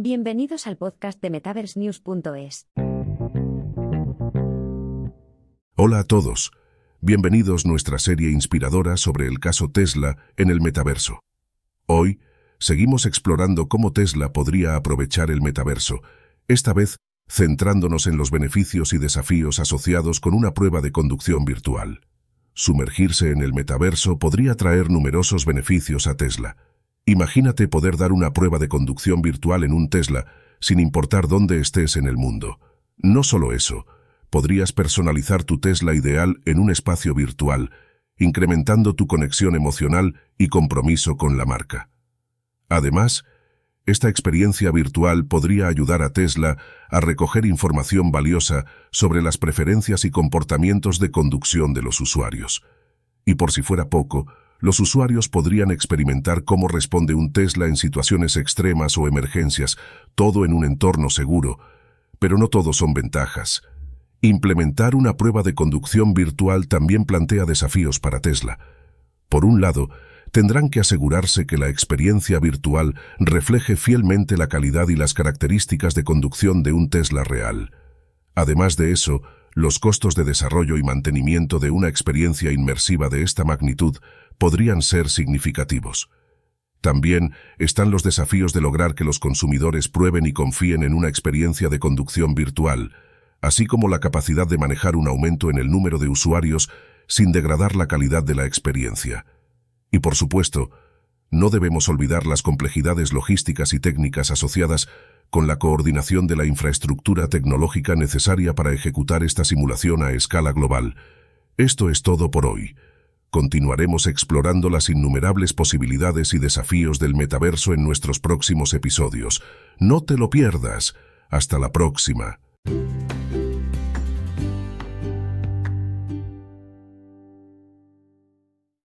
Bienvenidos al podcast de MetaverseNews.es. Hola a todos. Bienvenidos a nuestra serie inspiradora sobre el caso Tesla en el metaverso. Hoy, seguimos explorando cómo Tesla podría aprovechar el metaverso, esta vez centrándonos en los beneficios y desafíos asociados con una prueba de conducción virtual. Sumergirse en el metaverso podría traer numerosos beneficios a Tesla. Imagínate poder dar una prueba de conducción virtual en un Tesla, sin importar dónde estés en el mundo. No solo eso, podrías personalizar tu Tesla ideal en un espacio virtual, incrementando tu conexión emocional y compromiso con la marca. Además, esta experiencia virtual podría ayudar a Tesla a recoger información valiosa sobre las preferencias y comportamientos de conducción de los usuarios. Y por si fuera poco, los usuarios podrían experimentar cómo responde un Tesla en situaciones extremas o emergencias, todo en un entorno seguro. Pero no todo son ventajas. Implementar una prueba de conducción virtual también plantea desafíos para Tesla. Por un lado, tendrán que asegurarse que la experiencia virtual refleje fielmente la calidad y las características de conducción de un Tesla real. Además de eso, los costos de desarrollo y mantenimiento de una experiencia inmersiva de esta magnitud podrían ser significativos. También están los desafíos de lograr que los consumidores prueben y confíen en una experiencia de conducción virtual, así como la capacidad de manejar un aumento en el número de usuarios sin degradar la calidad de la experiencia. Y por supuesto, no debemos olvidar las complejidades logísticas y técnicas asociadas con la coordinación de la infraestructura tecnológica necesaria para ejecutar esta simulación a escala global. Esto es todo por hoy. Continuaremos explorando las innumerables posibilidades y desafíos del metaverso en nuestros próximos episodios. No te lo pierdas. Hasta la próxima.